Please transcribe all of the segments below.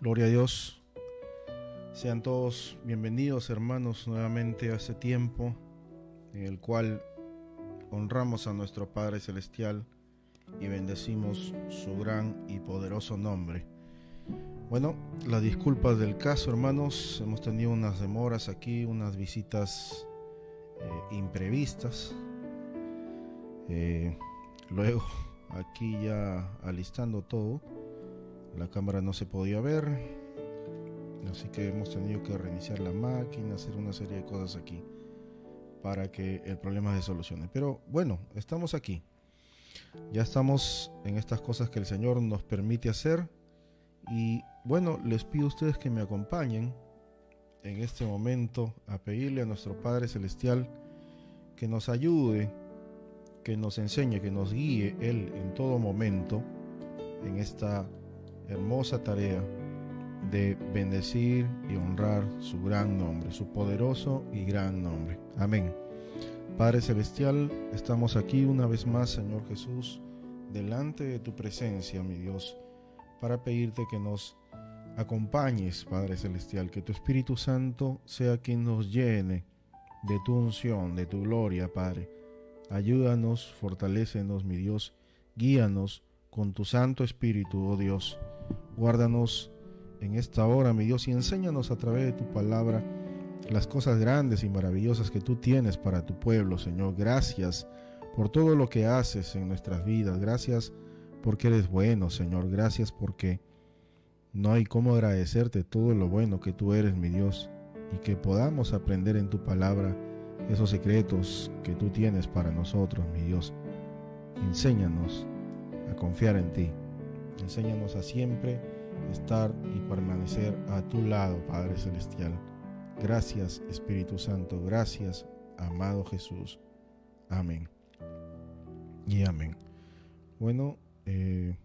Gloria a Dios. Sean todos bienvenidos hermanos nuevamente a este tiempo en el cual honramos a nuestro Padre Celestial y bendecimos su gran y poderoso nombre. Bueno, las disculpas del caso hermanos, hemos tenido unas demoras aquí, unas visitas eh, imprevistas. Eh, luego, aquí ya alistando todo la cámara no se podía ver, así que hemos tenido que reiniciar la máquina, hacer una serie de cosas aquí para que el problema se solucione. Pero bueno, estamos aquí. Ya estamos en estas cosas que el Señor nos permite hacer. Y bueno, les pido a ustedes que me acompañen en este momento a pedirle a nuestro Padre Celestial que nos ayude, que nos enseñe, que nos guíe Él en todo momento en esta hermosa tarea de bendecir y honrar su gran nombre, su poderoso y gran nombre. Amén. Padre Celestial, estamos aquí una vez más, Señor Jesús, delante de tu presencia, mi Dios, para pedirte que nos acompañes, Padre Celestial, que tu Espíritu Santo sea quien nos llene de tu unción, de tu gloria, Padre. Ayúdanos, fortalécenos, mi Dios, guíanos con tu Santo Espíritu, oh Dios Guárdanos en esta hora, mi Dios, y enséñanos a través de tu palabra las cosas grandes y maravillosas que tú tienes para tu pueblo, Señor. Gracias por todo lo que haces en nuestras vidas. Gracias porque eres bueno, Señor. Gracias porque no hay cómo agradecerte todo lo bueno que tú eres, mi Dios, y que podamos aprender en tu palabra esos secretos que tú tienes para nosotros, mi Dios. Enséñanos a confiar en ti. Enséñanos a siempre estar y permanecer a tu lado, Padre Celestial. Gracias, Espíritu Santo. Gracias, amado Jesús. Amén. Y amén. Bueno, eh,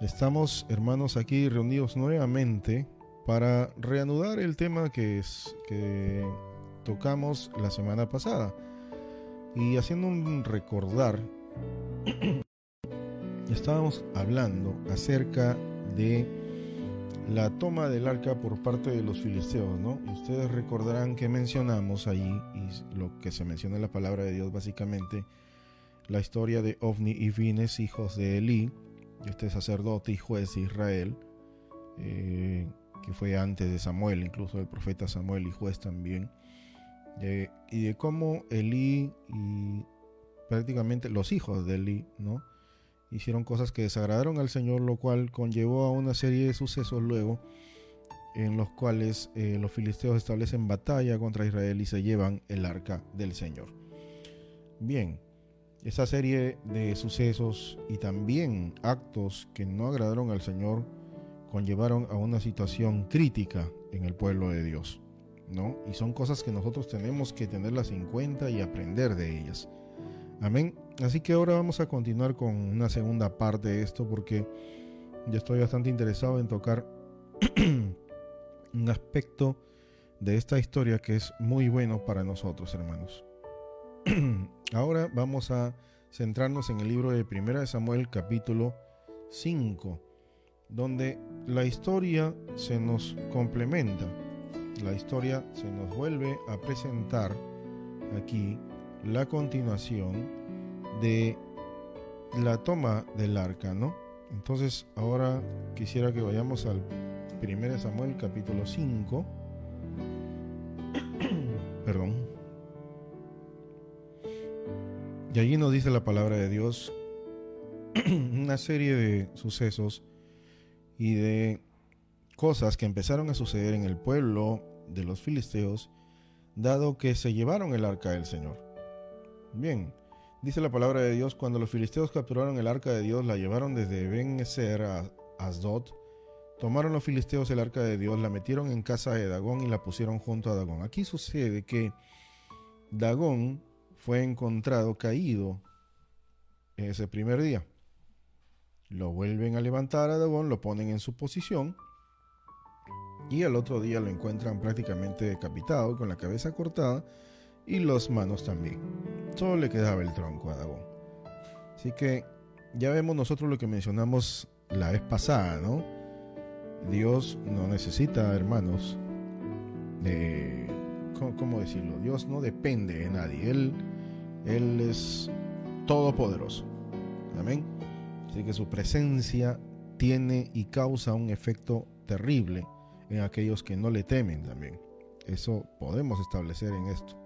estamos, hermanos, aquí reunidos nuevamente para reanudar el tema que, tocamos la semana pasada. Y haciendo un recordar estábamos hablando acerca de la toma del arca por parte de los filisteos, ¿no? Y ustedes recordarán que mencionamos ahí, y lo que se menciona en la palabra de Dios básicamente, la historia de Ovni y Vines, hijos de Elí, este sacerdote y juez de Israel, eh, que fue antes de Samuel, incluso el profeta Samuel y juez también, y de cómo Elí y prácticamente los hijos de Elí, ¿no? Hicieron cosas que desagradaron al Señor, lo cual conllevó a una serie de sucesos luego en los cuales eh, los filisteos establecen batalla contra Israel y se llevan el arca del Señor. Bien, esa serie de sucesos y también actos que no agradaron al Señor conllevaron a una situación crítica en el pueblo de Dios, ¿no? Y son cosas que nosotros tenemos que tenerlas en cuenta y aprender de ellas. Amén. Así que ahora vamos a continuar con una segunda parte de esto porque yo estoy bastante interesado en tocar un aspecto de esta historia que es muy bueno para nosotros, hermanos. ahora vamos a centrarnos en el libro de Primera de Samuel capítulo 5, donde la historia se nos complementa. La historia se nos vuelve a presentar aquí la continuación de la toma del arca, ¿no? Entonces ahora quisiera que vayamos al 1 Samuel capítulo 5. Perdón. Y allí nos dice la palabra de Dios una serie de sucesos y de cosas que empezaron a suceder en el pueblo de los filisteos, dado que se llevaron el arca del Señor. Bien, dice la palabra de Dios, cuando los filisteos capturaron el arca de Dios, la llevaron desde ben a Asdod, tomaron los filisteos el arca de Dios, la metieron en casa de Dagón y la pusieron junto a Dagón. Aquí sucede que Dagón fue encontrado caído ese primer día. Lo vuelven a levantar a Dagón, lo ponen en su posición y al otro día lo encuentran prácticamente decapitado, con la cabeza cortada y las manos también. Solo le quedaba el tronco a Dagón. Así que ya vemos nosotros lo que mencionamos la vez pasada, ¿no? Dios no necesita, hermanos, de, ¿cómo, decirlo? Dios no depende de nadie. Él, él es todopoderoso. Amén. Así que su presencia tiene y causa un efecto terrible en aquellos que no le temen también. Eso podemos establecer en esto.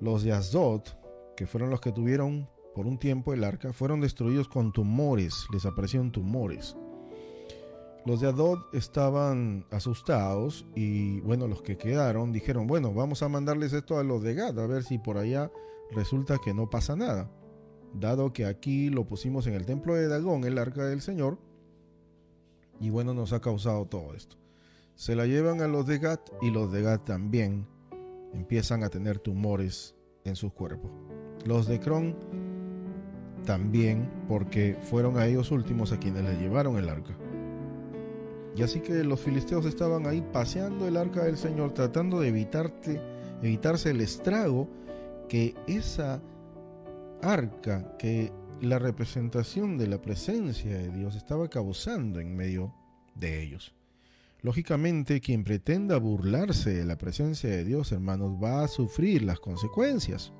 Los de Asdod, que fueron los que tuvieron por un tiempo el arca, fueron destruidos con tumores, les aparecieron tumores. Los de Adod estaban asustados y bueno, los que quedaron dijeron, bueno, vamos a mandarles esto a los de Gad, a ver si por allá resulta que no pasa nada. Dado que aquí lo pusimos en el templo de Dagón, el arca del Señor, y bueno, nos ha causado todo esto. Se la llevan a los de Gad y los de Gad también empiezan a tener tumores en sus cuerpos. Los de Cron también porque fueron a ellos últimos a quienes le llevaron el arca. Y así que los filisteos estaban ahí paseando el arca del Señor, tratando de evitarte, evitarse el estrago que esa arca, que la representación de la presencia de Dios estaba causando en medio de ellos. Lógicamente, quien pretenda burlarse de la presencia de Dios, hermanos, va a sufrir las consecuencias.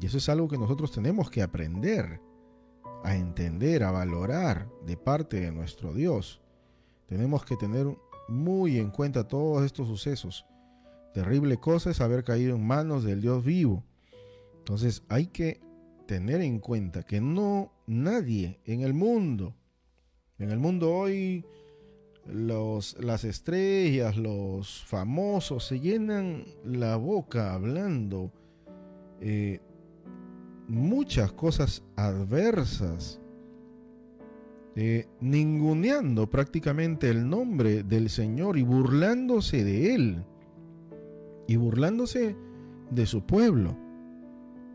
Y eso es algo que nosotros tenemos que aprender a entender, a valorar de parte de nuestro Dios. Tenemos que tener muy en cuenta todos estos sucesos. Terrible cosa es haber caído en manos del Dios vivo. Entonces hay que tener en cuenta que no nadie en el mundo, en el mundo hoy, los, las estrellas, los famosos se llenan la boca hablando eh, muchas cosas adversas, eh, ninguneando prácticamente el nombre del Señor y burlándose de Él, y burlándose de su pueblo.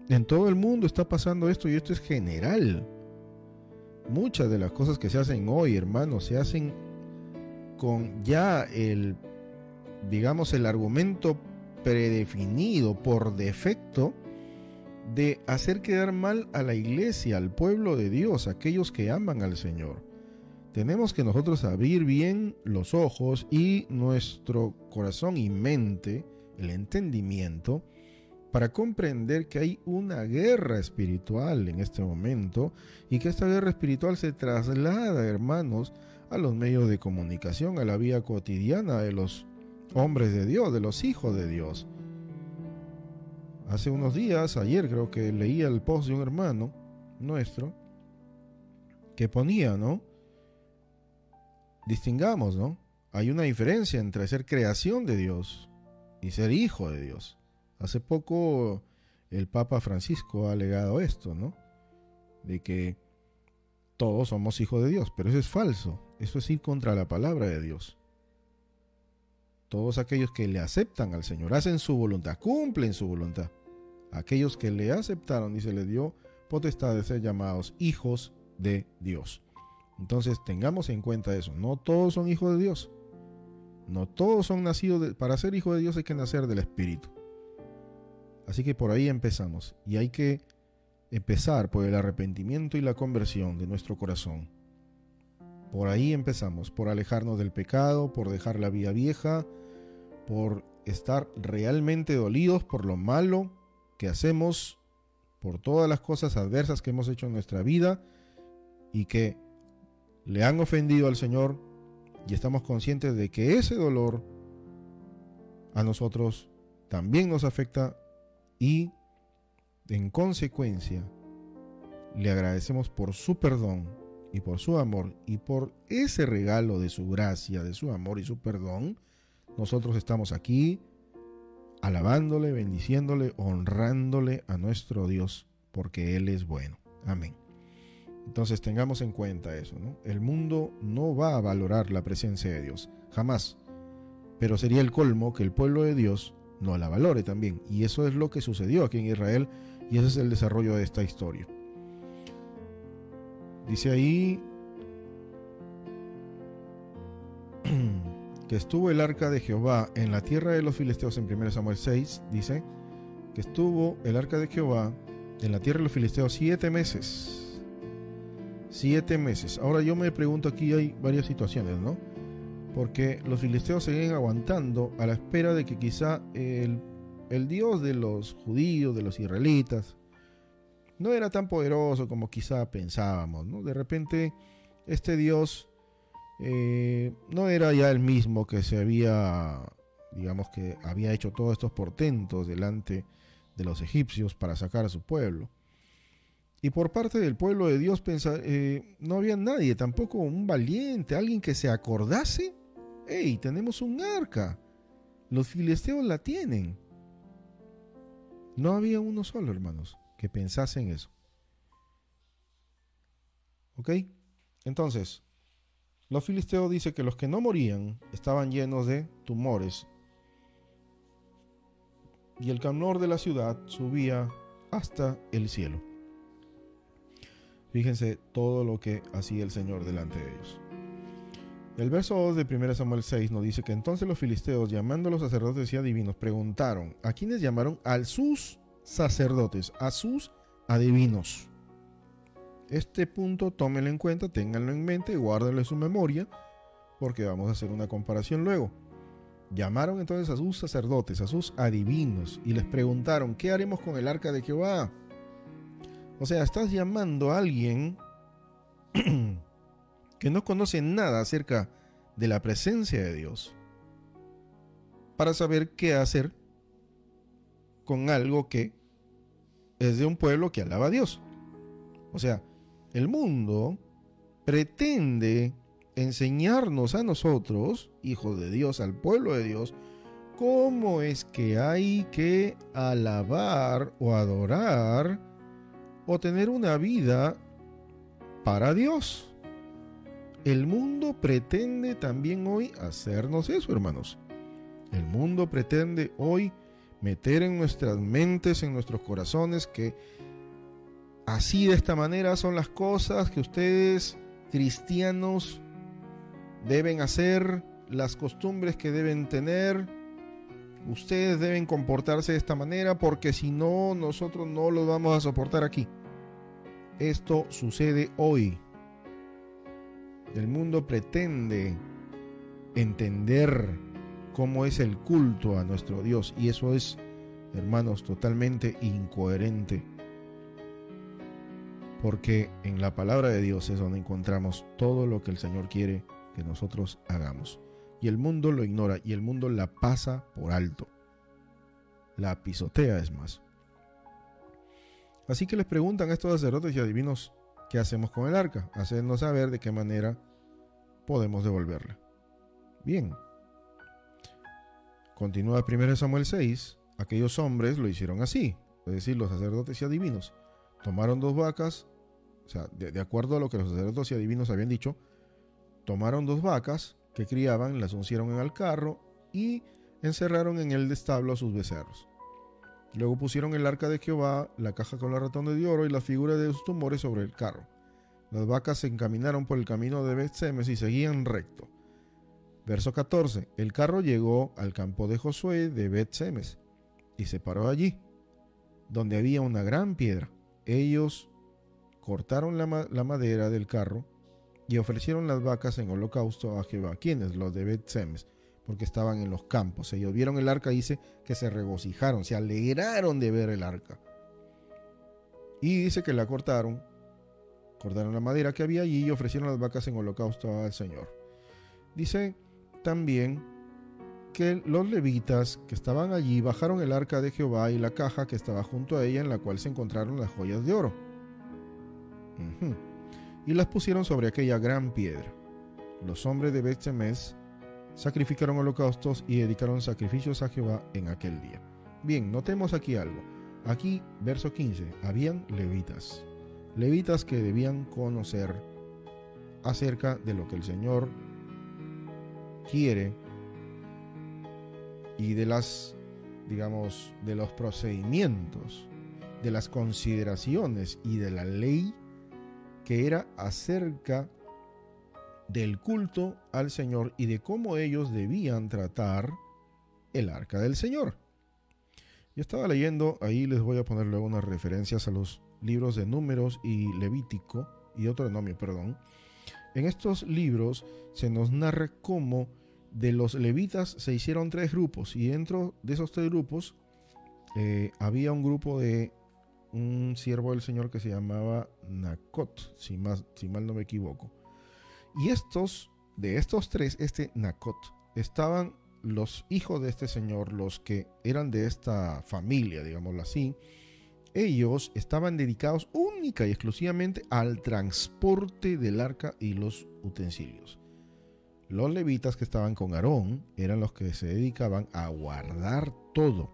En todo el mundo está pasando esto y esto es general. Muchas de las cosas que se hacen hoy, hermanos, se hacen con ya el, digamos, el argumento predefinido por defecto de hacer quedar mal a la iglesia, al pueblo de Dios, aquellos que aman al Señor. Tenemos que nosotros abrir bien los ojos y nuestro corazón y mente, el entendimiento, para comprender que hay una guerra espiritual en este momento y que esta guerra espiritual se traslada, hermanos, a los medios de comunicación, a la vida cotidiana de los hombres de Dios, de los hijos de Dios. Hace unos días, ayer creo que leía el post de un hermano nuestro que ponía, ¿no? Distingamos, ¿no? Hay una diferencia entre ser creación de Dios y ser hijo de Dios. Hace poco el Papa Francisco ha alegado esto, ¿no? De que todos somos hijos de Dios, pero eso es falso. Eso es ir contra la palabra de Dios. Todos aquellos que le aceptan al Señor, hacen su voluntad, cumplen su voluntad aquellos que le aceptaron y se le dio potestad de ser llamados hijos de Dios. Entonces tengamos en cuenta eso, no todos son hijos de Dios. No todos son nacidos para ser hijo de Dios hay que nacer del Espíritu. Así que por ahí empezamos y hay que empezar por el arrepentimiento y la conversión de nuestro corazón. Por ahí empezamos, por alejarnos del pecado, por dejar la vida vieja, por estar realmente dolidos por lo malo que hacemos, por todas las cosas adversas que hemos hecho en nuestra vida y que le han ofendido al Señor y estamos conscientes de que ese dolor a nosotros también nos afecta y en consecuencia le agradecemos por su perdón y por su amor y por ese regalo de su gracia, de su amor y su perdón, nosotros estamos aquí alabándole, bendiciéndole, honrándole a nuestro Dios, porque Él es bueno. Amén. Entonces tengamos en cuenta eso, ¿no? El mundo no va a valorar la presencia de Dios, jamás. Pero sería el colmo que el pueblo de Dios no la valore también. Y eso es lo que sucedió aquí en Israel y ese es el desarrollo de esta historia. Dice ahí que estuvo el arca de Jehová en la tierra de los filisteos en 1 Samuel 6, dice que estuvo el arca de Jehová en la tierra de los filisteos siete meses. Siete meses. Ahora yo me pregunto, aquí hay varias situaciones, ¿no? porque los filisteos seguían aguantando a la espera de que quizá el, el Dios de los judíos, de los israelitas, no era tan poderoso como quizá pensábamos. ¿no? De repente, este Dios eh, no era ya el mismo que se había, digamos que había hecho todos estos portentos delante de los egipcios para sacar a su pueblo. Y por parte del pueblo de Dios eh, no había nadie, tampoco un valiente, alguien que se acordase. ¡Hey, tenemos un arca! Los filisteos la tienen. No había uno solo, hermanos, que pensase en eso. ¿Ok? Entonces, los filisteos dicen que los que no morían estaban llenos de tumores. Y el calor de la ciudad subía hasta el cielo. Fíjense todo lo que hacía el Señor delante de ellos. El verso 2 de 1 Samuel 6 nos dice que entonces los filisteos, llamando a los sacerdotes y adivinos, preguntaron, ¿a quiénes llamaron? A sus sacerdotes, a sus adivinos. Este punto tómenlo en cuenta, ténganlo en mente, guárdenlo en su memoria, porque vamos a hacer una comparación luego. Llamaron entonces a sus sacerdotes, a sus adivinos, y les preguntaron, ¿qué haremos con el arca de Jehová? O sea, estás llamando a alguien que no conoce nada acerca de la presencia de Dios para saber qué hacer con algo que es de un pueblo que alaba a Dios. O sea, el mundo pretende enseñarnos a nosotros, hijos de Dios, al pueblo de Dios, cómo es que hay que alabar o adorar o tener una vida para Dios. El mundo pretende también hoy hacernos eso, hermanos. El mundo pretende hoy meter en nuestras mentes, en nuestros corazones, que así de esta manera son las cosas que ustedes, cristianos, deben hacer, las costumbres que deben tener. Ustedes deben comportarse de esta manera porque si no, nosotros no los vamos a soportar aquí. Esto sucede hoy. El mundo pretende entender cómo es el culto a nuestro Dios y eso es, hermanos, totalmente incoherente. Porque en la palabra de Dios es donde encontramos todo lo que el Señor quiere que nosotros hagamos. Y el mundo lo ignora y el mundo la pasa por alto. La pisotea es más. Así que les preguntan a estos sacerdotes y adivinos qué hacemos con el arca, hacernos saber de qué manera podemos devolverla. Bien. Continúa 1 Samuel 6, aquellos hombres lo hicieron así, es decir, los sacerdotes y adivinos. Tomaron dos vacas, o sea, de, acuerdo a lo que los sacerdotes y adivinos habían dicho, tomaron dos vacas que criaban, las uncieron en el carro y encerraron en el establo a sus becerros. Luego pusieron el arca de Jehová, la caja con la ratón de oro y la figura de sus tumores sobre el carro. Las vacas se encaminaron por el camino de Bet-Semes y seguían recto. Verso 14. El carro llegó al campo de Josué de Bet-Semes y se paró allí, donde había una gran piedra. Ellos cortaron la, madera del carro y ofrecieron las vacas en holocausto a Jehová. ¿Quiénes? Los de Bet-Semes porque estaban en los campos. Ellos vieron el arca, dice que se regocijaron, se alegraron de ver el arca. Y dice que la cortaron, cortaron la madera que había allí y ofrecieron las vacas en holocausto al Señor. Dice también que los levitas que estaban allí bajaron el arca de Jehová y la caja que estaba junto a ella en la cual se encontraron las joyas de oro. Y las pusieron sobre aquella gran piedra. Los hombres de Betsemes sacrificaron holocaustos y dedicaron sacrificios a Jehová en aquel día. Bien, notemos aquí algo. Aquí, verso 15, habían levitas. Levitas que debían conocer acerca de lo que el Señor quiere y de las, digamos, de los procedimientos, de las consideraciones y de la ley que era acerca del culto al Señor y de cómo ellos debían tratar el arca del Señor. Yo estaba leyendo, ahí les voy a poner luego unas referencias a los libros de Números y Levítico y Deuteronomio, perdón. En estos libros se nos narra cómo de los levitas se hicieron tres grupos y dentro de esos tres grupos eh, había un grupo de un siervo del Señor que se llamaba Nakot, si, más, si mal no me equivoco. Y estos, de estos tres, este Nakot, estaban los hijos de este señor, los que eran de esta familia, digámoslo así, ellos estaban dedicados única y exclusivamente al transporte del arca y los utensilios. Los levitas que estaban con Aarón eran los que se dedicaban a guardar todo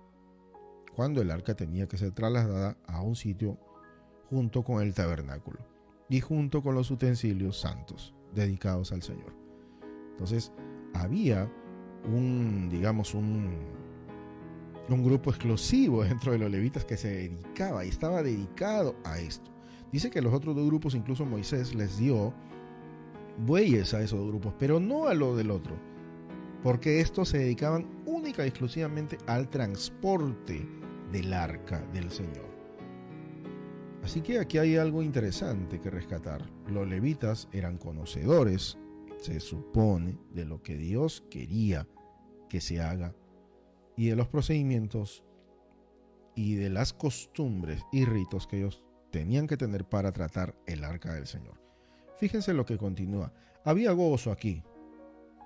cuando el arca tenía que ser trasladada a un sitio junto con el tabernáculo y junto con los utensilios santos dedicados al Señor. Entonces había un, digamos, un, un grupo exclusivo dentro de los levitas que se dedicaba y estaba dedicado a esto. Dice que los otros dos grupos, incluso Moisés les dio bueyes a esos grupos, pero no a lo del otro, porque estos se dedicaban única y exclusivamente al transporte del arca del Señor. Así que aquí hay algo interesante que rescatar. Los levitas eran conocedores, se supone, de lo que Dios quería que se haga y de los procedimientos y de las costumbres y ritos que ellos tenían que tener para tratar el arca del Señor. Fíjense lo que continúa. Había gozo aquí.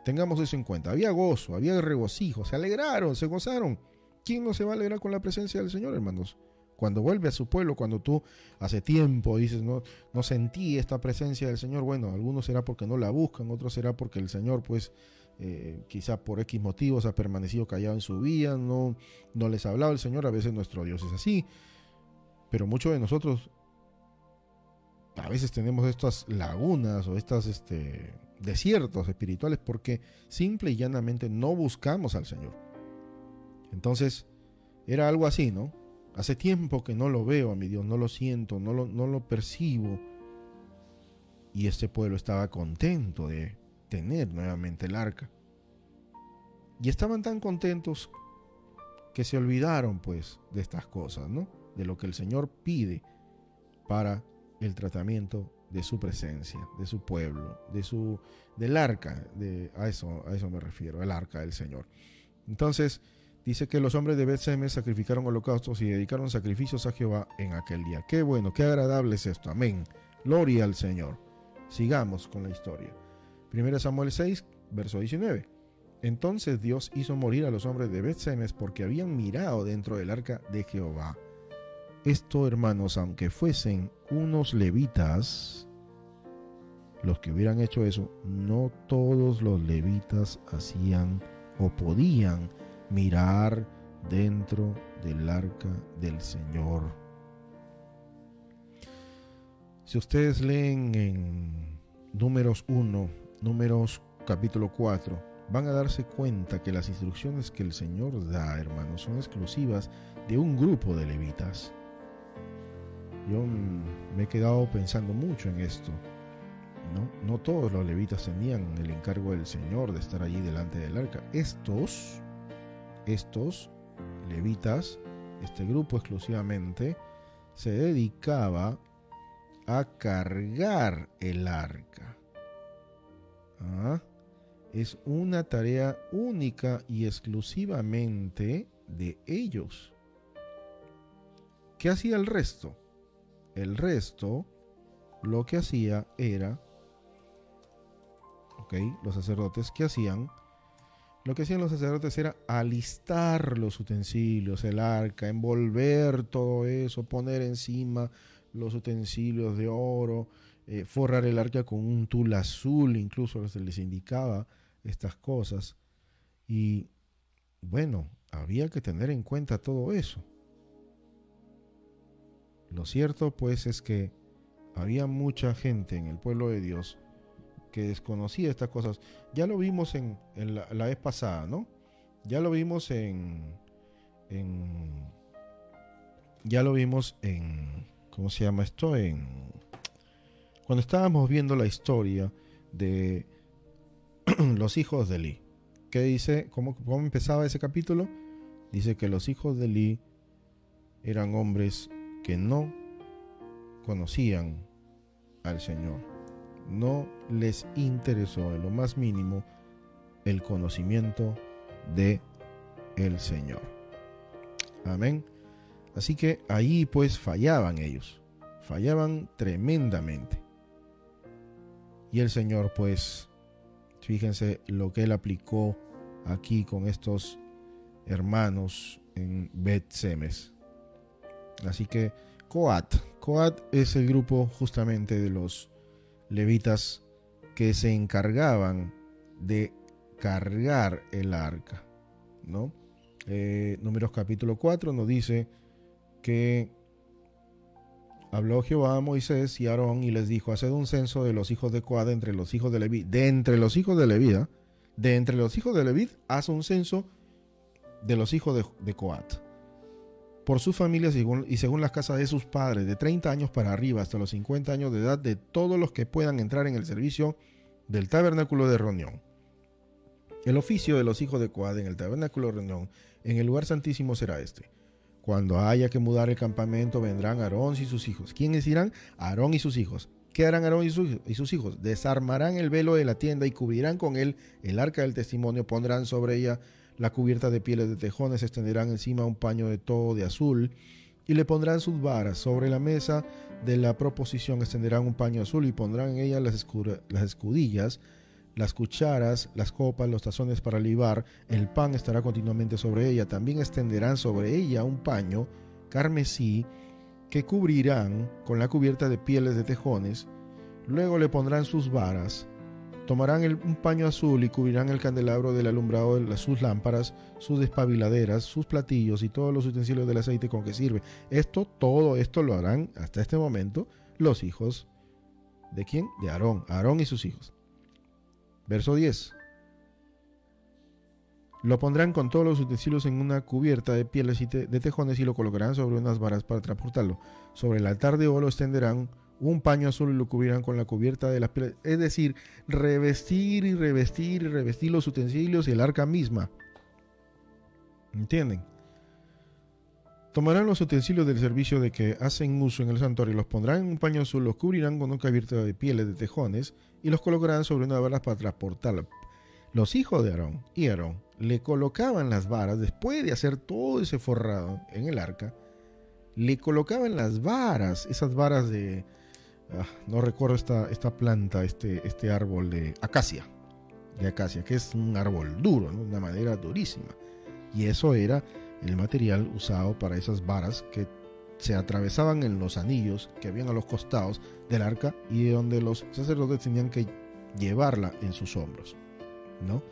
Tengamos eso en cuenta. Había gozo, había regocijo, se alegraron, se gozaron. ¿Quién no se va a alegrar con la presencia del Señor, hermanos? Cuando vuelve a su pueblo, cuando tú hace tiempo dices, no, no sentí esta presencia del Señor, bueno, algunos será porque no la buscan, otros será porque el Señor, pues, eh, quizá por X motivos ha permanecido callado en su vida, no, no les ha hablado el Señor, a veces nuestro Dios es así, pero muchos de nosotros a veces tenemos estas lagunas o estos este, desiertos espirituales porque simple y llanamente no buscamos al Señor. Entonces, era algo así, ¿no? Hace tiempo que no lo veo a mi Dios, no lo siento, no lo, no lo percibo. Y este pueblo estaba contento de tener nuevamente el arca. Y estaban tan contentos que se olvidaron pues de estas cosas, ¿no? De lo que el Señor pide para el tratamiento de su presencia, de su pueblo, de su del arca, de a eso a eso me refiero, el arca del Señor. Entonces, dice que los hombres de Bethshem sacrificaron holocaustos y dedicaron sacrificios a Jehová en aquel día. Qué bueno, qué agradable es esto. Amén. Gloria al Señor. Sigamos con la historia. 1 Samuel 6, verso 19. Entonces Dios hizo morir a los hombres de Bethsemes porque habían mirado dentro del arca de Jehová. Esto, hermanos, aunque fuesen unos levitas, los que hubieran hecho eso, no todos los levitas hacían o podían mirar dentro del arca del Señor. Si ustedes leen en números 1, números capítulo 4, van a darse cuenta que las instrucciones que el Señor da, hermanos, son exclusivas de un grupo de levitas. Yo me he quedado pensando mucho en esto. ¿no? no todos los levitas tenían el encargo del Señor de estar allí delante del arca. Estos estos levitas, este grupo exclusivamente, se dedicaba a cargar el arca. ¿Ah? Es una tarea única y exclusivamente de ellos. ¿Qué hacía el resto? El resto lo que hacía era, ok, los sacerdotes que hacían lo que hacían los sacerdotes era alistar los utensilios, el arca, envolver todo eso, poner encima los utensilios de oro, eh, forrar el arca con un tul azul, incluso se les indicaba estas cosas. Y bueno, había que tener en cuenta todo eso. Lo cierto pues es que había mucha gente en el pueblo de Dios que desconocía estas cosas. Ya lo vimos en, la, vez pasada, ¿no? Ya lo vimos en, en, Ya lo vimos en... ¿Cómo se llama esto? En... Cuando estábamos viendo la historia de los hijos de Lee. ¿Qué dice? ¿Cómo, ¿Cómo empezaba ese capítulo? Dice que los hijos de Lee eran hombres que no conocían al Señor no les interesó en lo más mínimo el conocimiento de el Señor. Amén. Así que ahí pues fallaban ellos, fallaban tremendamente. Y el Señor pues, fíjense lo que él aplicó aquí con estos hermanos en Bet Semes. Así que Coat, Coat es el grupo justamente de los levitas que se encargaban de cargar el arca, ¿no? Eh, números capítulo 4 nos dice que habló Jehová a Moisés y Aarón y les dijo, haced un censo de los hijos de Coat entre los hijos de Leví, de entre los hijos de Leví, ¿ah? de entre los hijos de haz un censo de los hijos de, Coat por sus familias y según las casas de sus padres, de 30 años para arriba hasta los 50 años de edad, de todos los que puedan entrar en el servicio del tabernáculo de reunión. El oficio de los hijos de Coad en el tabernáculo de reunión en el lugar santísimo será este. Cuando haya que mudar el campamento, vendrán Aarón y sus hijos. ¿Quiénes irán? Aarón y sus hijos. ¿Qué harán Aarón y sus hijos? Desarmarán el velo de la tienda y cubrirán con él el arca del testimonio, pondrán sobre ella la cubierta de pieles de tejones, extenderán encima un paño de todo de azul y le pondrán sus varas. Sobre la mesa de la proposición extenderán un paño azul y pondrán en ella las, las escudillas, las cucharas, las copas, los tazones para libar. El pan estará continuamente sobre ella. También extenderán sobre ella un paño carmesí que cubrirán con la cubierta de pieles de tejones. Luego le pondrán sus varas Tomarán un paño azul y cubrirán el candelabro del alumbrado de sus lámparas, sus despabiladeras, sus platillos y todos los utensilios del aceite con que sirve. Esto, todo esto lo harán hasta este momento los hijos de quién? De Aarón, Aarón y sus hijos. Verso 10. Lo pondrán con todos los utensilios en una cubierta de pieles y de tejones y lo colocarán sobre unas varas para transportarlo. Sobre el altar de oro extenderán un paño azul y lo cubrirán con la cubierta de las pieles. Es decir, revestir y revestir y revestir los utensilios y el arca misma. ¿Entienden? Tomarán los utensilios del servicio de que hacen uso en el santuario, los pondrán en un paño azul, los cubrirán con una cubierta de pieles de tejones y los colocarán sobre una vara para transportarla. Los hijos de Aarón y Aarón le colocaban las varas después de hacer todo ese forrado en el arca. Le colocaban las varas, esas varas de, Ah, no recuerdo esta, esta planta, este, este árbol de acacia, de acacia, que es un árbol duro, una madera durísima. Y eso era el material usado para esas varas que se atravesaban en los anillos que habían a los costados del arca y donde los sacerdotes tenían que llevarla en sus hombros. ¿no?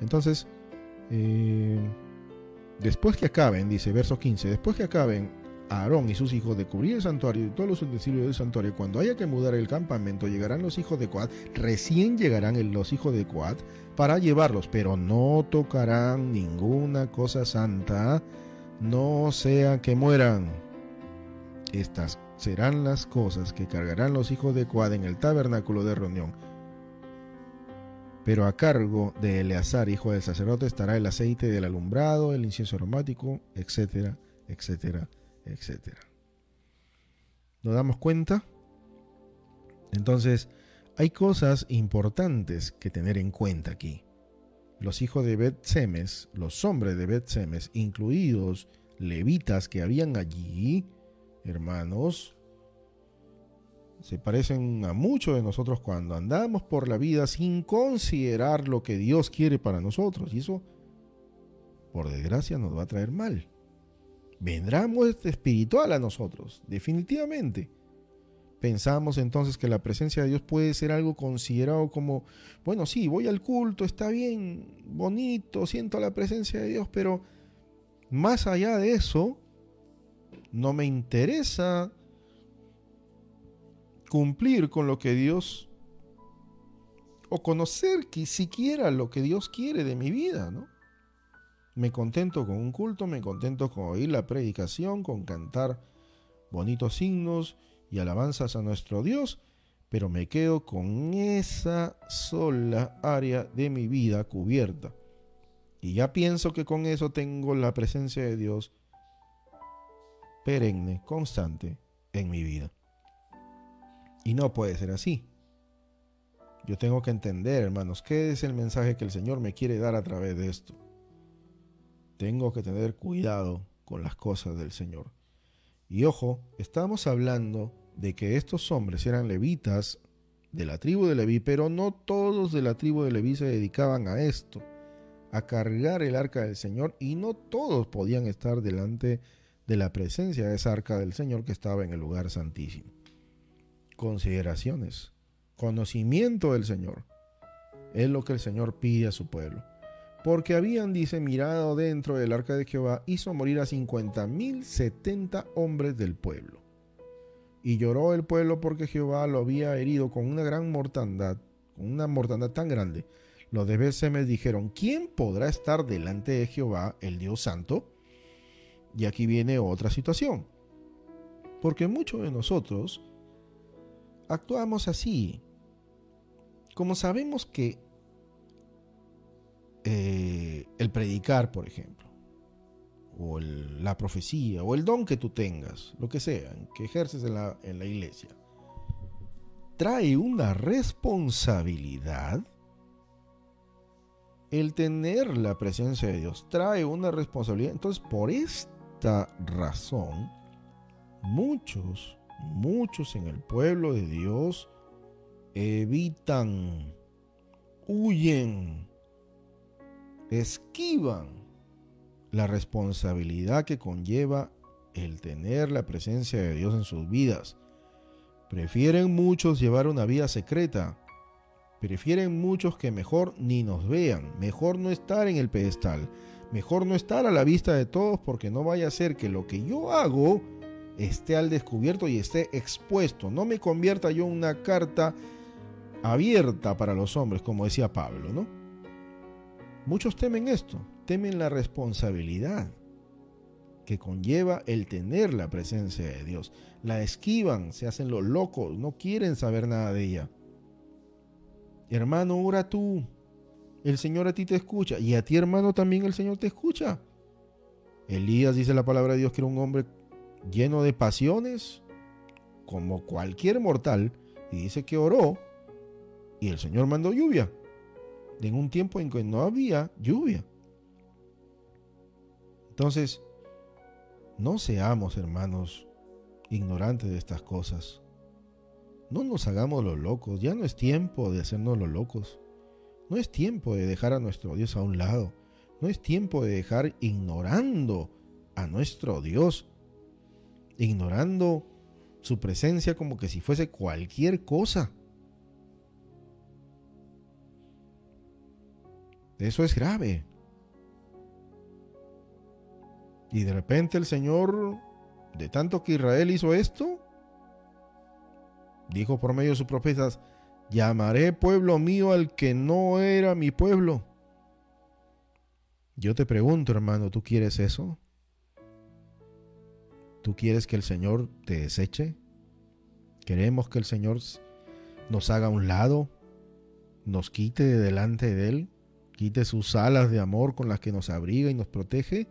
Entonces, eh, después que acaben, dice verso 15, después que acaben Aarón y sus hijos de cubrir el santuario y todos los utensilios del santuario, cuando haya que mudar el campamento, llegarán los hijos de Coat, recién llegarán los hijos de Coat para llevarlos, pero no tocarán ninguna cosa santa, no sea que mueran. Estas serán las cosas que cargarán los hijos de Coat en el tabernáculo de reunión. Pero a cargo de Eleazar, hijo del sacerdote, estará el aceite del alumbrado, el incienso aromático, etcétera, etcétera etcétera. ¿Nos damos cuenta? Entonces, hay cosas importantes que tener en cuenta aquí. Los hijos de Bet Semes, los hombres de Bet Semes, incluidos levitas que habían allí, hermanos, se parecen a muchos de nosotros cuando andamos por la vida sin considerar lo que Dios quiere para nosotros. Y eso, por desgracia, nos va a traer mal vendrá muerte espiritual a nosotros, definitivamente. Pensamos entonces que la presencia de Dios puede ser algo considerado como, bueno, sí, voy al culto, está bien, bonito, siento la presencia de Dios, pero más allá de eso, no me interesa cumplir con lo que Dios, o conocer siquiera lo que Dios quiere de mi vida, ¿no? Me contento con un culto, me contento con oír la predicación, con cantar bonitos signos y alabanzas a nuestro Dios, pero me quedo con esa sola área de mi vida cubierta. Y ya pienso que con eso tengo la presencia de Dios perenne, constante en mi vida. Y no puede ser así. Yo tengo que entender, hermanos, qué es el mensaje que el Señor me quiere dar a través de esto. Tengo que tener cuidado con las cosas del Señor. Y ojo, estamos hablando de que estos hombres eran levitas de la tribu de Leví, pero no todos de la tribu de Leví se dedicaban a esto, a cargar el arca del Señor, y no todos podían estar delante de la presencia de esa arca del Señor que estaba en el lugar santísimo. Consideraciones, conocimiento del Señor, es lo que el Señor pide a su pueblo. Porque habían, dice, mirado dentro del arca de Jehová, hizo morir a cincuenta mil setenta hombres del pueblo. Y lloró el pueblo porque Jehová lo había herido con una gran mortandad, con una mortandad tan grande. Los de me dijeron, ¿quién podrá estar delante de Jehová, el Dios Santo? Y aquí viene otra situación. Porque muchos de nosotros actuamos así. Como sabemos que el predicar, por ejemplo, o la profecía, o el don que tú tengas, lo que sea, que ejerces en la, en la iglesia, trae una responsabilidad. El tener la presencia de Dios trae una responsabilidad. Entonces, por esta razón, muchos, muchos en el pueblo de Dios evitan, huyen, esquivan la responsabilidad que conlleva el tener la presencia de Dios en sus vidas. Prefieren muchos llevar una vida secreta. Prefieren muchos que mejor ni nos vean, mejor no estar en el pedestal, mejor no estar a la vista de todos porque no vaya a ser que lo que yo hago esté al descubierto y esté expuesto. No me convierta yo en una carta abierta para los hombres, como decía Pablo, ¿no? Muchos temen esto, temen la responsabilidad que conlleva el tener la presencia de Dios. La esquivan, se hacen los locos, no quieren saber nada de ella. Hermano, ora tú. El Señor a ti te escucha. Y a ti, hermano, también el Señor te escucha. Elías dice la palabra de Dios que era un hombre lleno de pasiones, como cualquier mortal, y dice que oró y el Señor mandó lluvia. En un tiempo en que no había lluvia. Entonces, no seamos, hermanos, ignorantes de estas cosas. No nos hagamos los locos. Ya no es tiempo de hacernos los locos. No es tiempo de dejar a nuestro Dios a un lado. No es tiempo de dejar ignorando a nuestro Dios. Ignorando su presencia como que si fuese cualquier cosa. Eso es grave. Y de repente el Señor, de tanto que Israel hizo esto, dijo por medio de sus profetas, llamaré pueblo mío al que no era mi pueblo. Yo te pregunto, hermano, ¿tú quieres eso? ¿Tú quieres que el Señor te deseche? ¿Queremos que el Señor nos haga a un lado? ¿Nos quite de delante de Él? ¿Quite sus alas de amor con las que nos abriga y nos protege?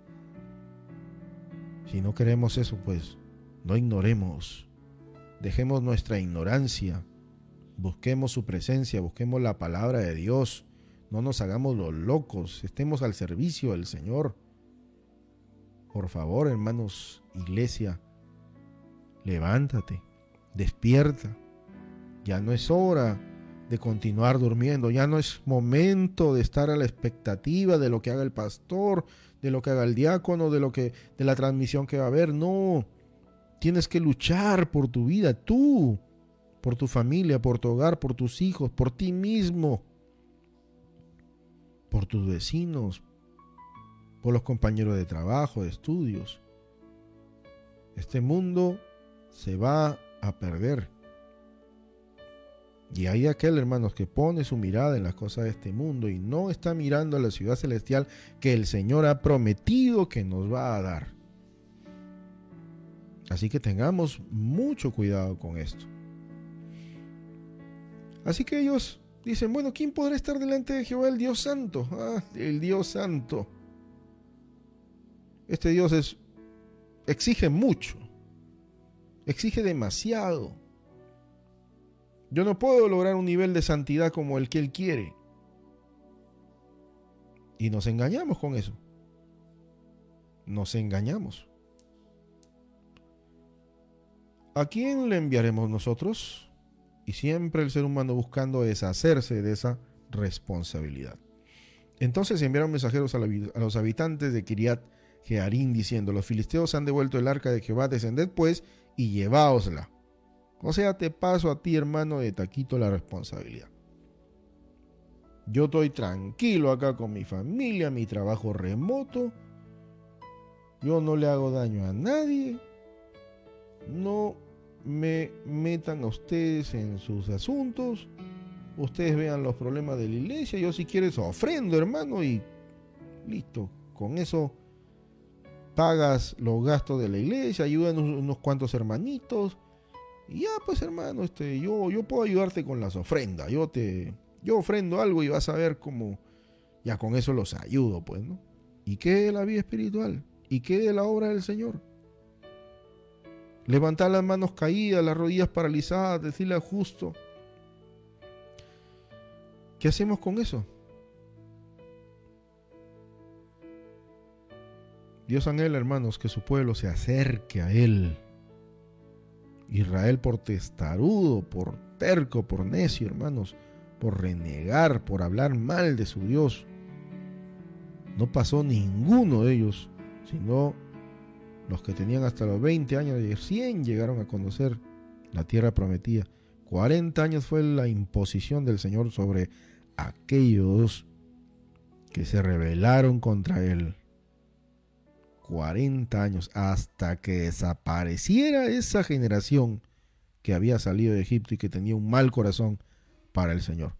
Si no queremos eso, pues no ignoremos. Dejemos nuestra ignorancia. Busquemos su presencia, busquemos la palabra de Dios. No nos hagamos los locos, estemos al servicio del Señor. Por favor, hermanos, iglesia, levántate, despierta. Ya no es hora de continuar durmiendo, ya no es momento de estar a la expectativa de lo que haga el pastor, de lo que haga el diácono, de lo que de la transmisión que va a haber, no. Tienes que luchar por tu vida, tú, por tu familia, por tu hogar, por tus hijos, por ti mismo, por tus vecinos, por los compañeros de trabajo, de estudios. Este mundo se va a perder. Y hay aquel, hermanos, que pone su mirada en las cosas de este mundo y no está mirando a la ciudad celestial que el Señor ha prometido que nos va a dar. Así que tengamos mucho cuidado con esto. Así que ellos dicen, bueno, ¿quién podrá estar delante de Jehová el Dios Santo? Ah, el Dios Santo. Este Dios es, exige mucho, exige demasiado Yo no puedo lograr un nivel de santidad como el que Él quiere. Y nos engañamos con eso. Nos engañamos. ¿A quién le enviaremos nosotros? Y siempre el ser humano buscando deshacerse de esa responsabilidad. Entonces enviaron mensajeros a, los habitantes de Kiriat Jearín diciendo, los filisteos han devuelto el arca de Jehová, descended pues y lleváosla. O sea, te paso a ti, hermano, de taquito la responsabilidad. Yo estoy tranquilo acá con mi familia, mi trabajo remoto. Yo no le hago daño a nadie. No me metan a ustedes en sus asuntos. Ustedes vean los problemas de la iglesia. Yo si quieres ofrendo, hermano, y listo. Con eso pagas los gastos de la iglesia, ayudan unos, cuantos hermanitos. Y ya, pues hermano, este, yo, yo puedo ayudarte con las ofrendas. Yo te, yo ofrendo algo y vas a ver cómo, ya con eso los ayudo, pues, ¿no? ¿Y qué de la vida espiritual? ¿Y qué de la obra del Señor? Levantar las manos caídas, las rodillas paralizadas, decirle al justo. ¿Qué hacemos con eso? Dios anhela, hermanos, que su pueblo se acerque a Él. Israel por testarudo, por terco, por necio, hermanos, por renegar, por hablar mal de su Dios. No pasó ninguno de ellos, sino los que tenían hasta los 20 años y 100 llegaron a conocer la tierra prometida. 40 años fue la imposición del Señor sobre aquellos que se rebelaron contra Él. 40 años hasta que desapareciera esa generación que había salido de Egipto y que tenía un mal corazón para el Señor.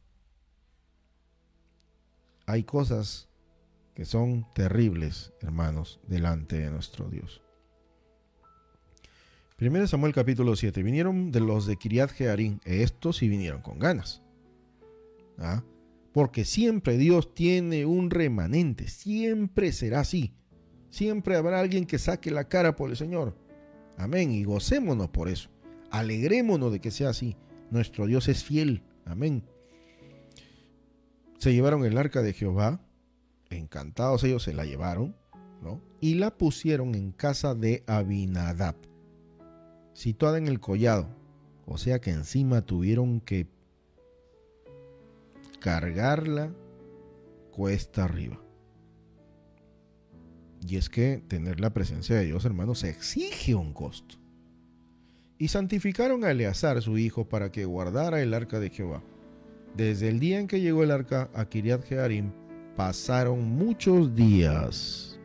Hay cosas que son terribles, hermanos, delante de nuestro Dios. Primero Samuel capítulo 7. Vinieron de los de Kiriat Jearim. Estos sí vinieron con ganas. ¿Ah? Porque siempre Dios tiene un remanente. Siempre será así. Siempre habrá alguien que saque la cara por el Señor. Amén. Y gocémonos por eso. Alegrémonos de que sea así. Nuestro Dios es fiel. Amén. Se llevaron el arca de Jehová. Encantados ellos se la llevaron. ¿no? Y la pusieron en casa de Abinadab. Situada en el collado. O sea que encima tuvieron que cargarla cuesta arriba. Y es que tener la presencia de Dios, hermanos, exige un costo. Y santificaron a Eleazar, su hijo, para que guardara el arca de Jehová. Desde el día en que llegó el arca a Kiriat Jearim, pasaron muchos días.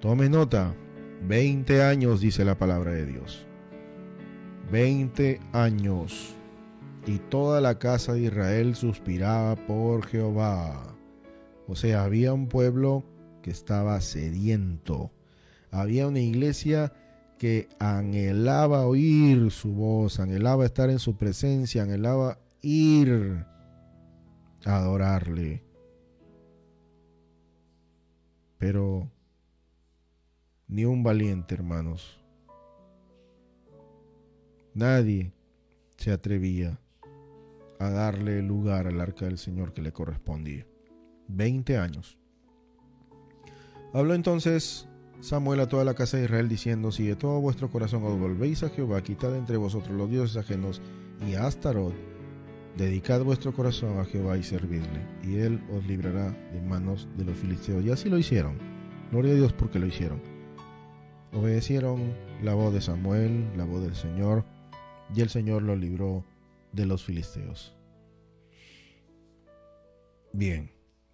Tome nota, 20 años dice la palabra de Dios. 20 años. Y toda la casa de Israel suspiraba por Jehová. O sea, había un pueblo estaba sediento. Había una iglesia que anhelaba oír su voz, anhelaba estar en su presencia, anhelaba ir a adorarle. Pero ni un valiente, hermanos. Nadie se atrevía a darle lugar al arca del Señor que le correspondía. Veinte años. Habló entonces Samuel a toda la casa de Israel diciendo, si de todo vuestro corazón os volvéis a Jehová, quitad entre vosotros los dioses ajenos y a Astarot, dedicad vuestro corazón a Jehová y servidle, y él os librará de manos de los filisteos. Y así lo hicieron. Gloria a Dios porque lo hicieron. Obedecieron la voz de Samuel, la voz del Señor, y el Señor los libró de los filisteos. Bien,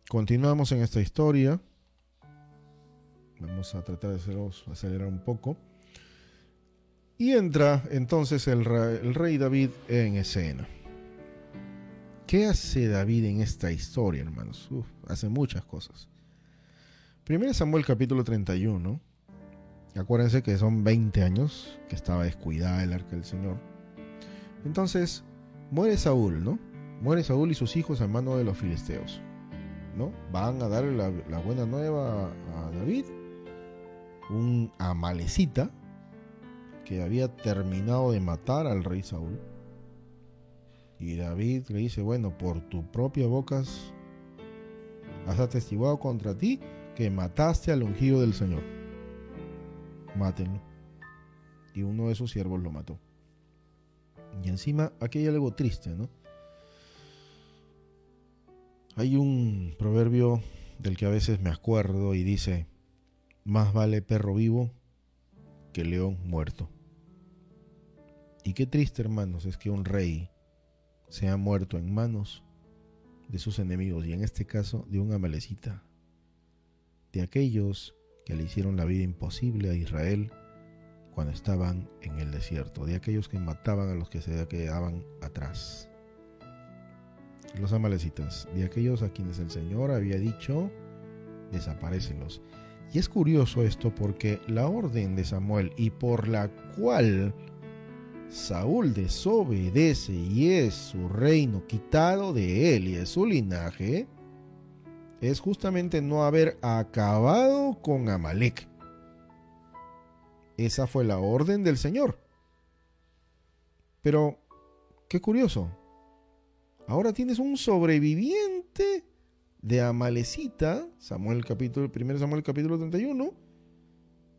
continuamos en esta historia. Vamos a tratar de acelerar un poco. Y entra entonces el rey, David en escena. ¿Qué hace David en esta historia, hermanos? hace muchas cosas. Primero Samuel capítulo 31. Acuérdense que son 20 años que estaba descuidada el arca del Señor. Entonces, muere Saúl, ¿no? Muere Saúl y sus hijos a mano de los filisteos. ¿No? Van a darle la, la buena nueva a David un amalecita que había terminado de matar al rey Saúl, Y David le dice, bueno, por tu propia boca has atestiguado contra ti que mataste al ungido del Señor. Mátenlo. Y uno de sus siervos lo mató. Y encima, aquí hay algo triste, ¿no? Hay un proverbio del que a veces me acuerdo y dice, más vale perro vivo que león muerto. Y qué triste, hermanos, es que un rey sea muerto en manos de sus enemigos, y en este caso de un amalecita, de aquellos que le hicieron la vida imposible a Israel cuando estaban en el desierto, de aquellos que mataban a los que se quedaban atrás. Los amalecitas, de aquellos a quienes el Señor había dicho, desaparecenlos. Y es curioso esto porque la orden de Samuel y por la cual Saúl desobedece y es su reino quitado de él y de su linaje, es justamente no haber acabado con Amalek. Esa fue la orden del Señor. Pero, qué curioso. Ahora tienes un sobreviviente de Amalecita, Samuel capítulo, 1 Samuel capítulo 31,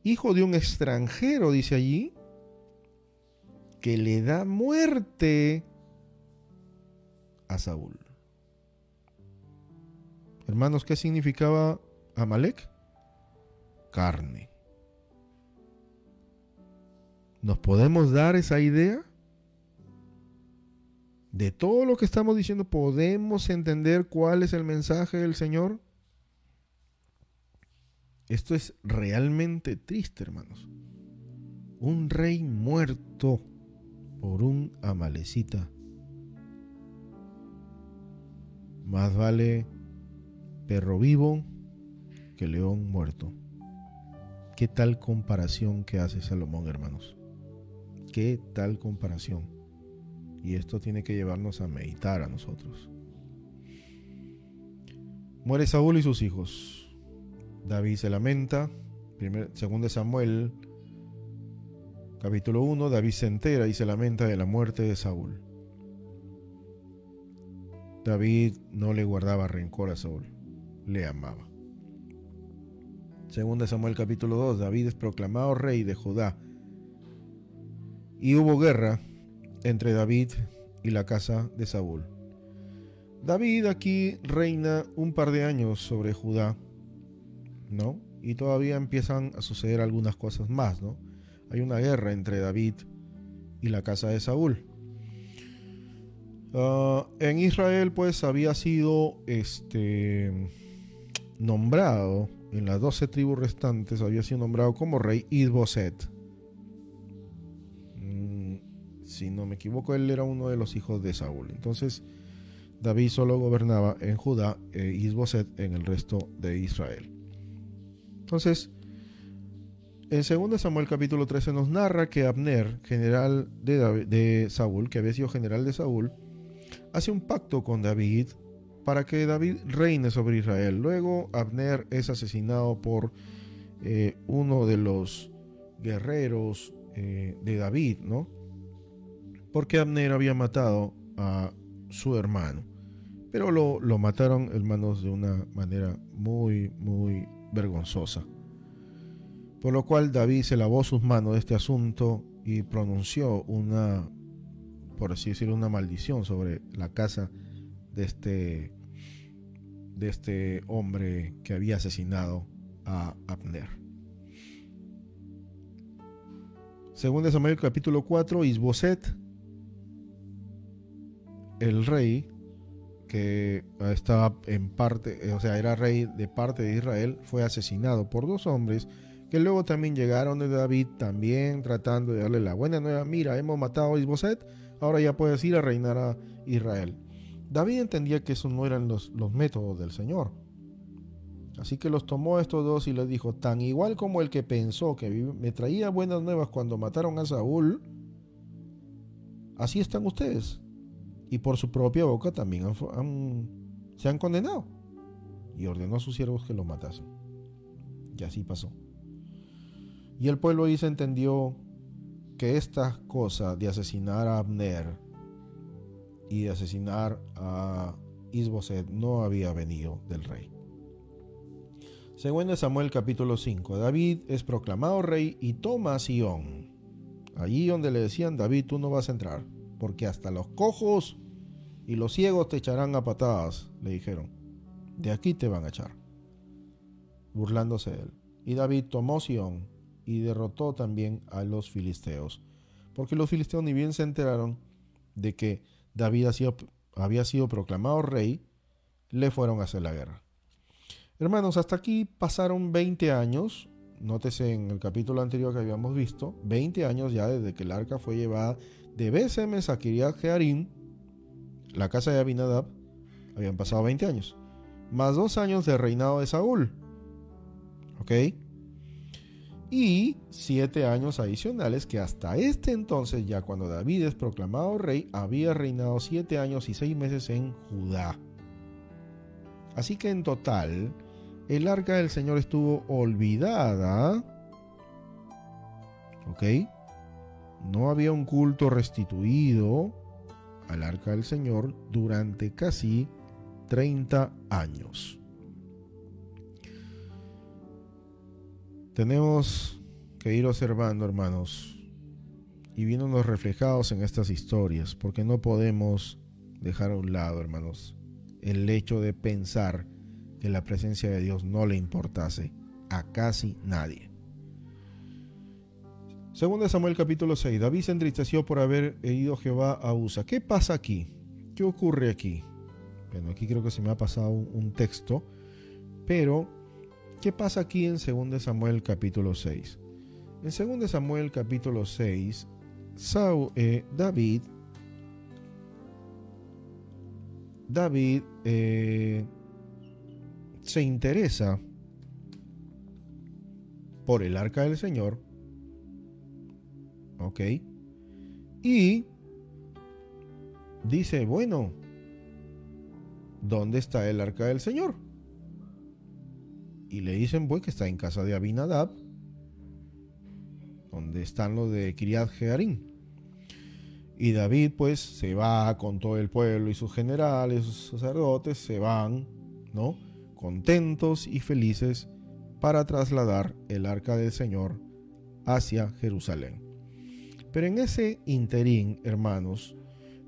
hijo de un extranjero, dice allí, que le da muerte a Saúl. Hermanos, ¿qué significaba Amalek? Carne. ¿Nos podemos dar esa idea? De todo lo que estamos diciendo, ¿podemos entender cuál es el mensaje del Señor? Esto es realmente triste, hermanos. Un rey muerto por un amalecita. Más vale perro vivo que león muerto. ¿Qué tal comparación que hace Salomón, hermanos? ¿Qué tal comparación? Y esto tiene que llevarnos a meditar a nosotros. Muere Saúl y sus hijos. David se lamenta. Primer, segundo Samuel, capítulo 1, David se entera y se lamenta de la muerte de Saúl. David no le guardaba rencor a Saúl le amaba. Según de Samuel capítulo 2, David es proclamado rey de Judá. Y hubo guerra entre David y la casa de Saúl. David aquí reina un par de años sobre Judá, ¿no? Y todavía empiezan a suceder algunas cosas más, ¿no? Hay una guerra entre David y la casa de Saúl. Ah, en Israel, pues había sido este nombrado en las doce tribus restantes, había sido nombrado como rey Isboset. Si no me equivoco, él era uno de los hijos de Saúl. Entonces, David solo gobernaba en Judá e Isboset en el resto de Israel. Entonces, en 2 Samuel capítulo 13 nos narra que Abner, general de, de Saúl, que había sido general de Saúl, hace un pacto con David para que David reine sobre Israel. Luego Abner es asesinado por eh, uno de los guerreros eh, de David, ¿no? Porque Abner había matado a su hermano. Pero lo, lo mataron, hermanos, de una manera muy, muy vergonzosa. Por lo cual David se lavó sus manos de este asunto y pronunció una, por así decirlo, una maldición sobre la casa de este, de este hombre que había asesinado a Abner. Según de Samuel capítulo 4, Isboset, el rey que estaba en parte, o sea, era rey de parte de Israel, fue asesinado por dos hombres que luego también llegaron de David, también tratando de darle la buena nueva, mira, hemos matado a Isboset, ahora ya puedes ir a reinar a Israel. David entendía que esos no eran los, métodos del Señor. Así que los tomó estos dos y les dijo, tan igual como el que pensó que me traía buenas nuevas cuando mataron a Saúl, así están ustedes. Y por su propia boca también se han condenado. Y ordenó a sus siervos que lo matasen. Y así pasó. Y el pueblo se entendió que esta cosa de asesinar a Abner y de asesinar a Isboset no había venido del rey. Según Samuel capítulo 5, David es proclamado rey y toma Sion. Allí donde le decían, David, tú no vas a entrar, porque hasta los cojos y los ciegos te echarán a patadas, le dijeron. De aquí te van a echar. Burlándose de él. Y David tomó Sion y derrotó también a los filisteos. Porque los filisteos ni bien se enteraron de que David había sido proclamado rey, le fueron a hacer la guerra. Hermanos, hasta aquí pasaron 20 años. Nótese en el capítulo anterior que habíamos visto, 20 años ya desde que el arca fue llevada de Besemes a Kiriat Jearim, la casa de Abinadab. Habían pasado 20 años. Más dos años de reinado de Saúl. ¿Ok? y siete años adicionales que hasta este entonces, ya cuando David es proclamado rey, había reinado siete años y seis meses en Judá. Así que en total, el arca del Señor estuvo olvidada. ¿Ok? No había un culto restituido al arca del Señor durante casi 30 años. Tenemos que ir observando, hermanos, y viéndonos reflejados en estas historias, porque no podemos dejar a un lado, hermanos, el hecho de pensar que la presencia de Dios no le importase a casi nadie. Segundo de Samuel capítulo 6, David se entristeció por haber herido Jehová a Usa. ¿Qué pasa aquí? ¿Qué ocurre aquí? Bueno, aquí creo que se me ha pasado un texto, pero ¿Qué pasa aquí en 2 Samuel capítulo 6? En 2 Samuel capítulo 6, eh, David, David eh, se interesa por el arca del Señor, ¿ok? Y dice, bueno, ¿dónde está el arca del Señor? y le dicen pues que está en casa de Abinadab, donde están los de Kiriat Jearim. Y David pues se va con todo el pueblo y sus generales, sus sacerdotes, se van, ¿no? Contentos y felices para trasladar el arca del Señor hacia Jerusalén. Pero en ese interín, hermanos,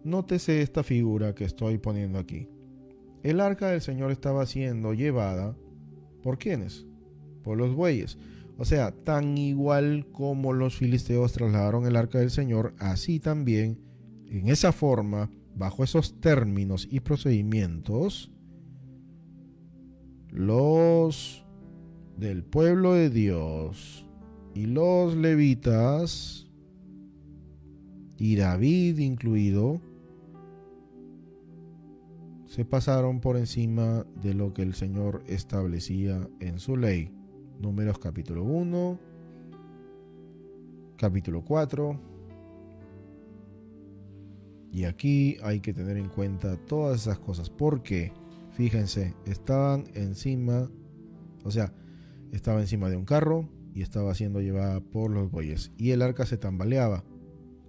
nótese esta figura que estoy poniendo aquí. El arca del Señor estaba siendo llevada ¿Por quiénes? Por los bueyes. O sea, tan igual como los filisteos trasladaron el arca del Señor, así también, en esa forma, bajo esos términos y procedimientos, los del pueblo de Dios y los levitas, y David incluido, se pasaron por encima de lo que el Señor establecía en su ley. Números capítulo 1, capítulo 4. Y aquí hay que tener en cuenta todas esas cosas. Porque, fíjense, estaban encima, o sea, estaba encima de un carro y estaba siendo llevada por los bueyes. Y el arca se tambaleaba.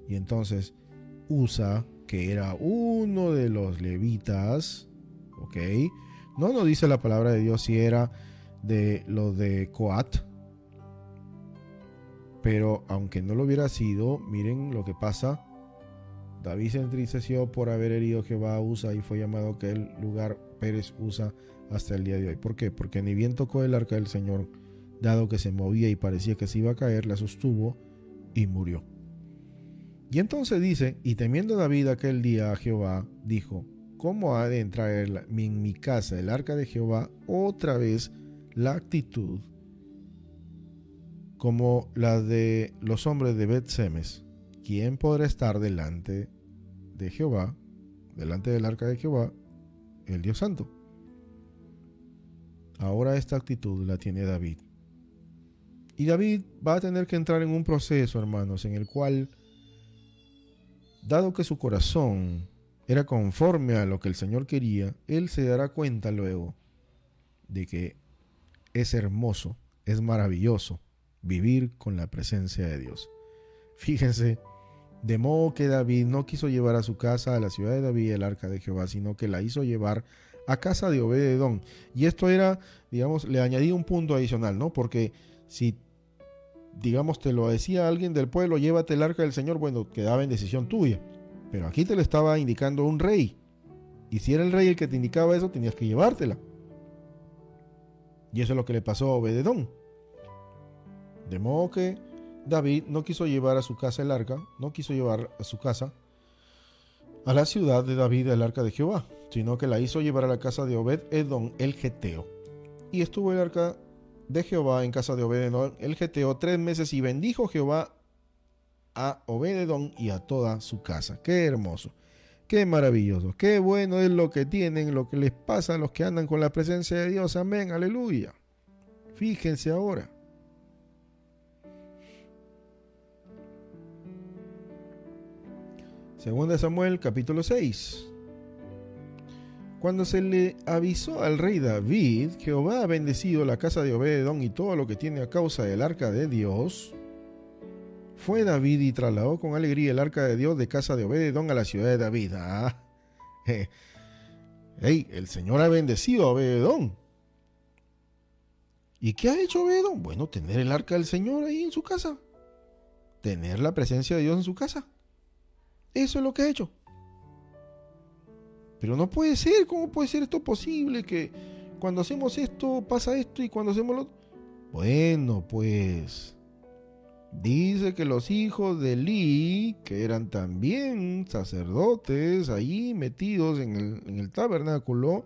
Y entonces Usa que era uno de los levitas, ¿ok? No nos dice la palabra de Dios si era de lo de Coat, pero aunque no lo hubiera sido, miren lo que pasa. David se entristeció por haber herido Jehová a Usa y fue llamado aquel lugar Pérez Usa hasta el día de hoy. ¿Por qué? Porque ni bien tocó el arca del Señor, dado que se movía y parecía que se iba a caer, la sostuvo y murió. Y entonces dice, y temiendo David aquel día a Jehová, dijo, ¿cómo ha de entrar en mi casa el arca de Jehová otra vez la actitud como la de los hombres de Bet-Semes? ¿Quién podrá estar delante de Jehová, delante del arca de Jehová, el Dios Santo? Ahora esta actitud la tiene David. Y David va a tener que entrar en un proceso, hermanos, en el cual Dado que su corazón era conforme a lo que el Señor quería, Él se dará cuenta luego de que es hermoso, es maravilloso vivir con la presencia de Dios. Fíjense De modo que David no quiso llevar a su casa a la ciudad de David el arca de Jehová, sino que la hizo llevar a casa de Obededón. Y esto era, digamos, le añadí un punto adicional, ¿no? Porque si, digamos, te lo decía alguien del pueblo, llévate el arca del Señor, bueno, quedaba en decisión tuya. Pero aquí te lo estaba indicando un rey. Y si era el rey el que te indicaba eso, tenías que llevártela. Y eso es lo que le pasó a Obededón. De modo que David no quiso llevar a su casa el arca, no quiso llevar a su casa a la ciudad de David el arca de Jehová, sino que la hizo llevar a la casa de Obed Edom el Geteo. Y estuvo el arca de Jehová en casa de Obed Edom el Geteo tres meses y bendijo Jehová a Obed Edom y a toda su casa. Qué hermoso, qué maravilloso, qué bueno es lo que tienen, lo que les pasa a los que andan con la presencia de Dios. Amén, aleluya. Fíjense ahora. Segunda Samuel capítulo 6. Cuando se le avisó al rey David, Jehová ha bendecido la casa de Obededón y todo lo que tiene a causa del arca de Dios, fue David y trasladó con alegría el arca de Dios de casa de Obededón a la ciudad de David. Ah, el Señor ha bendecido a Obededón. ¿Y qué ha hecho Obededón? Bueno, tener el arca del Señor ahí en su casa. Tener la presencia de Dios en su casa. Eso es lo que ha hecho. Pero no puede ser, ¿cómo puede ser esto posible? Que cuando hacemos esto pasa esto y cuando hacemos lo... Bueno, pues dice que los hijos de Lee, que eran también sacerdotes ahí metidos en el, en el tabernáculo,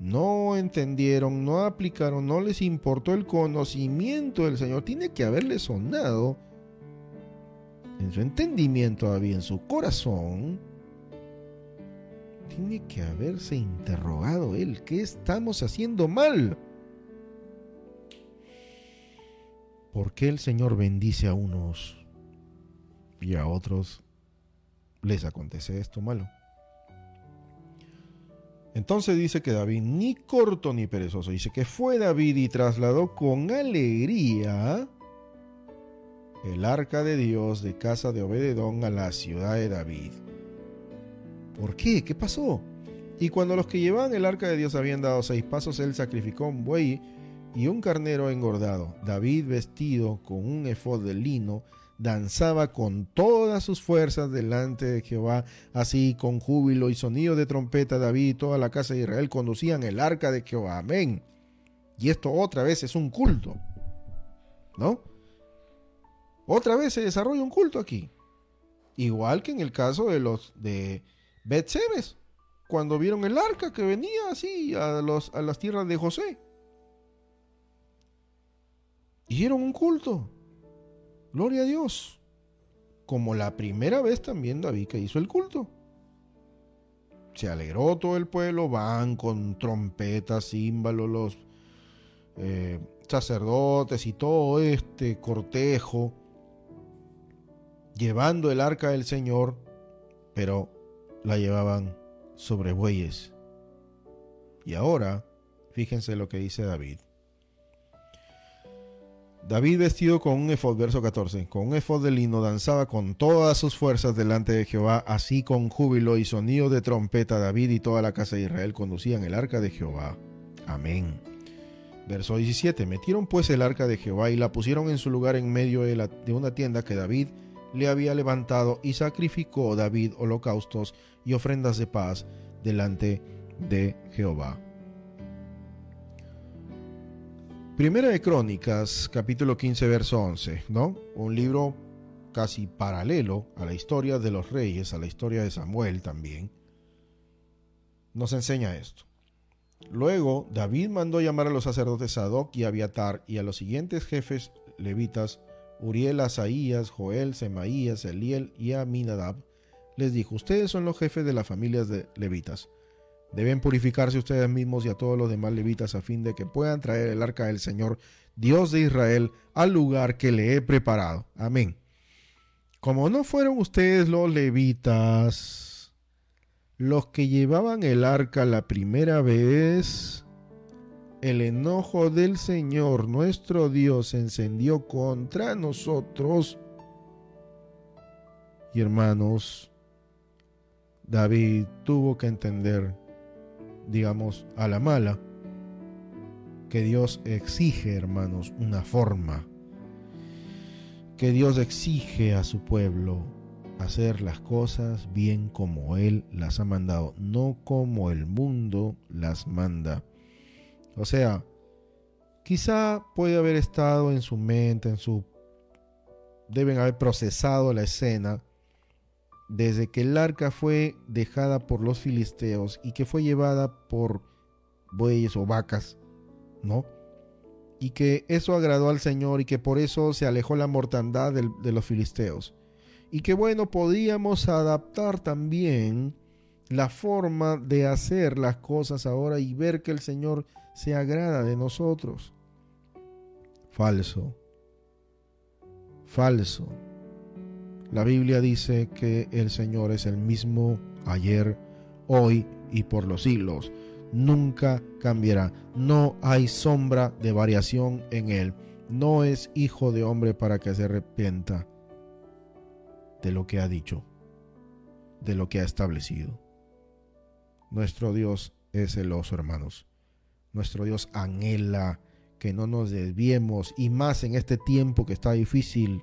no entendieron, no aplicaron, no les importó el conocimiento del Señor. Tiene que haberle sonado en su entendimiento todavía, en su corazón, tiene que haberse interrogado él, ¿qué estamos haciendo mal? ¿Por qué el Señor bendice a unos y a otros les acontece esto malo? Entonces dice que David ni corto ni perezoso, dice que fue David y trasladó con alegría el arca de Dios de casa de Obededón a la ciudad de David. ¿Por qué? ¿Qué pasó? Y cuando los que llevaban el arca de Dios habían dado seis pasos, él sacrificó un buey y un carnero engordado. David, vestido con un efod de lino, danzaba con todas sus fuerzas delante de Jehová, así con júbilo y sonido de trompeta. David y toda la casa de Israel conducían el arca de Jehová. Amén. Y esto otra vez es un culto, ¿no? Otra vez se desarrolla un culto aquí. Igual que en el caso de los de Betsebes, cuando vieron el arca que venía así a, los, a las tierras de José. Hicieron un culto. Gloria a Dios. Como la primera vez también David que hizo el culto. Se alegró todo el pueblo, van con trompetas, címbalos, los eh, sacerdotes y todo este cortejo llevando el arca del Señor, pero la llevaban sobre bueyes. Y ahora, fíjense lo que dice David. David vestido con un efod, verso 14, con un efod de lino danzaba con todas sus fuerzas delante de Jehová, así con júbilo y sonido de trompeta David y toda la casa de Israel conducían el arca de Jehová. Amén. Verso 17, metieron pues el arca de Jehová y la pusieron en su lugar en medio de, de una tienda que David le había levantado y sacrificó David holocaustos y ofrendas de paz delante de Jehová. Primera de Crónicas, capítulo 15, verso 11, ¿no? Un libro casi paralelo a la historia de los reyes, a la historia de Samuel también, nos enseña esto. Luego, David mandó llamar a los sacerdotes Sadoc y Abiatar y a los siguientes jefes levitas Uriel, Asaías, Joel, Semaías, Eliel y Aminadab, les dijo, ustedes son los jefes de las familias de levitas. Deben purificarse ustedes mismos y a todos los demás levitas a fin de que puedan traer el arca del Señor, Dios de Israel, al lugar que le he preparado. Amén. Como no fueron ustedes los levitas los que llevaban el arca la primera vez, el enojo del Señor nuestro Dios se encendió contra nosotros Y hermanos, David tuvo que entender, digamos, a la mala, que Dios exige, hermanos, una forma, que Dios exige a su pueblo hacer las cosas bien como Él las ha mandado, no como el mundo las manda. O sea, quizá puede haber estado en su mente, en su... deben haber procesado la escena desde que el arca fue dejada por los filisteos y que fue llevada por bueyes o vacas, ¿no? Y que eso agradó al Señor y que por eso se alejó la mortandad de los filisteos. Y que bueno, podíamos adaptar también la forma de hacer las cosas ahora y ver que el Señor se agrada de nosotros. Falso. Falso. La Biblia dice que el Señor es el mismo ayer, hoy y por los siglos. Nunca cambiará. No hay sombra de variación en Él. No es hijo de hombre para que se arrepienta de lo que ha dicho, de lo que ha establecido. Nuestro Dios es celoso, hermanos. Nuestro Dios anhela que no nos desviemos y más en este tiempo que está difícil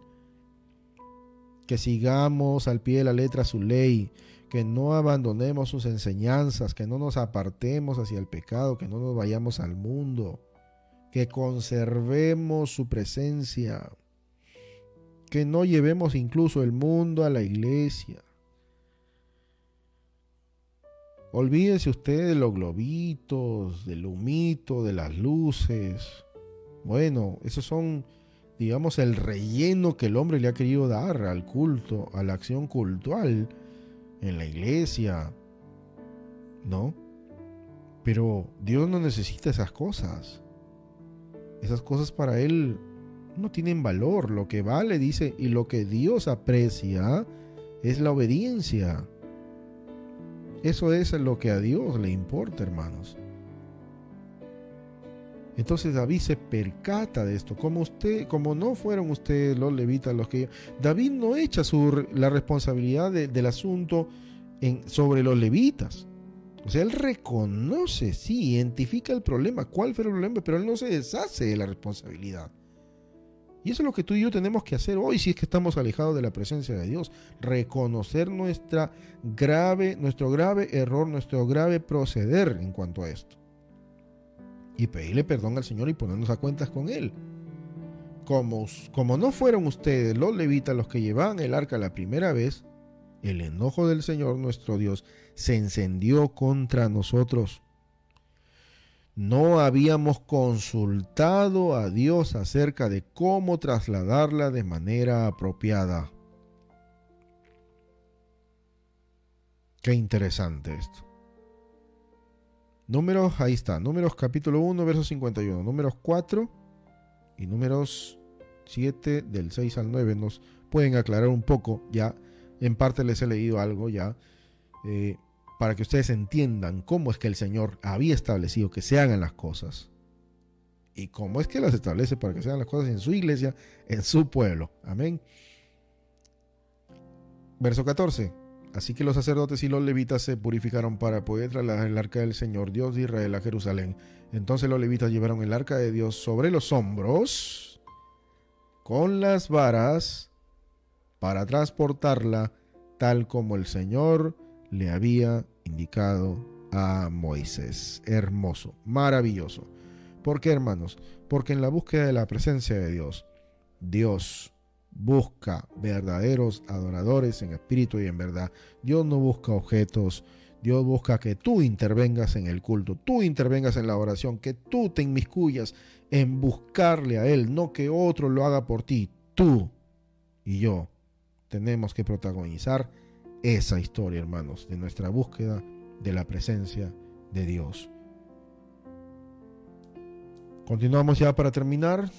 que sigamos al pie de la letra su ley, que no abandonemos sus enseñanzas, que no nos apartemos hacia el pecado, que no nos vayamos al mundo, que conservemos su presencia, que no llevemos incluso el mundo a la iglesia. Olvídese usted de los globitos, del humito, de las luces. Bueno, esos son digamos, el relleno que el hombre le ha querido dar al culto, a la acción cultual en la iglesia, ¿no? Pero Dios no necesita esas cosas. Esas cosas para Él no tienen valor. Lo que vale, dice, y lo que Dios aprecia es la obediencia. Eso es lo que a Dios le importa, hermanos. Entonces David se percata de esto. Como usted, como no fueron ustedes los levitas los que David no echa la responsabilidad del asunto sobre los levitas. O sea, él reconoce, sí, identifica el problema, cuál fue el problema, pero él no se deshace de la responsabilidad. Y eso es lo que tú y yo tenemos que hacer hoy si es que estamos alejados de la presencia de Dios. Reconocer nuestra grave, nuestro grave error, nuestro grave proceder en cuanto a esto y pedirle perdón al Señor y ponernos a cuentas con Él. Como, como no fueron ustedes los levitas los que llevaban el arca la primera vez, el enojo del Señor nuestro Dios se encendió contra nosotros. No habíamos consultado a Dios acerca de cómo trasladarla de manera apropiada. Qué interesante esto. Números, ahí está, números capítulo 1, verso 51, números 4 y números 7 del 6 al 9 nos pueden aclarar un poco, ya. En parte les he leído algo ya, eh, para que ustedes entiendan cómo es que el Señor había establecido que se hagan las cosas y cómo es que las establece para que se hagan las cosas en su iglesia, en su pueblo. Amén. Verso 14. Así que los sacerdotes y los levitas se purificaron para poder trasladar el arca del Señor, Dios de Israel, a Jerusalén. Entonces los levitas llevaron el arca de Dios sobre los hombros con las varas para transportarla tal como el Señor le había indicado a Moisés. Hermoso, maravilloso. ¿Por qué, hermanos? Porque en la búsqueda de la presencia de Dios, Dios busca verdaderos adoradores en espíritu y en verdad. Dios no busca objetos. Dios busca que tú intervengas en el culto, tú intervengas en la oración, que tú te inmiscuyas en buscarle a Él, no que otro lo haga por ti. Tú y yo tenemos que protagonizar esa historia, hermanos, de nuestra búsqueda de la presencia de Dios. Continuamos ya para terminar.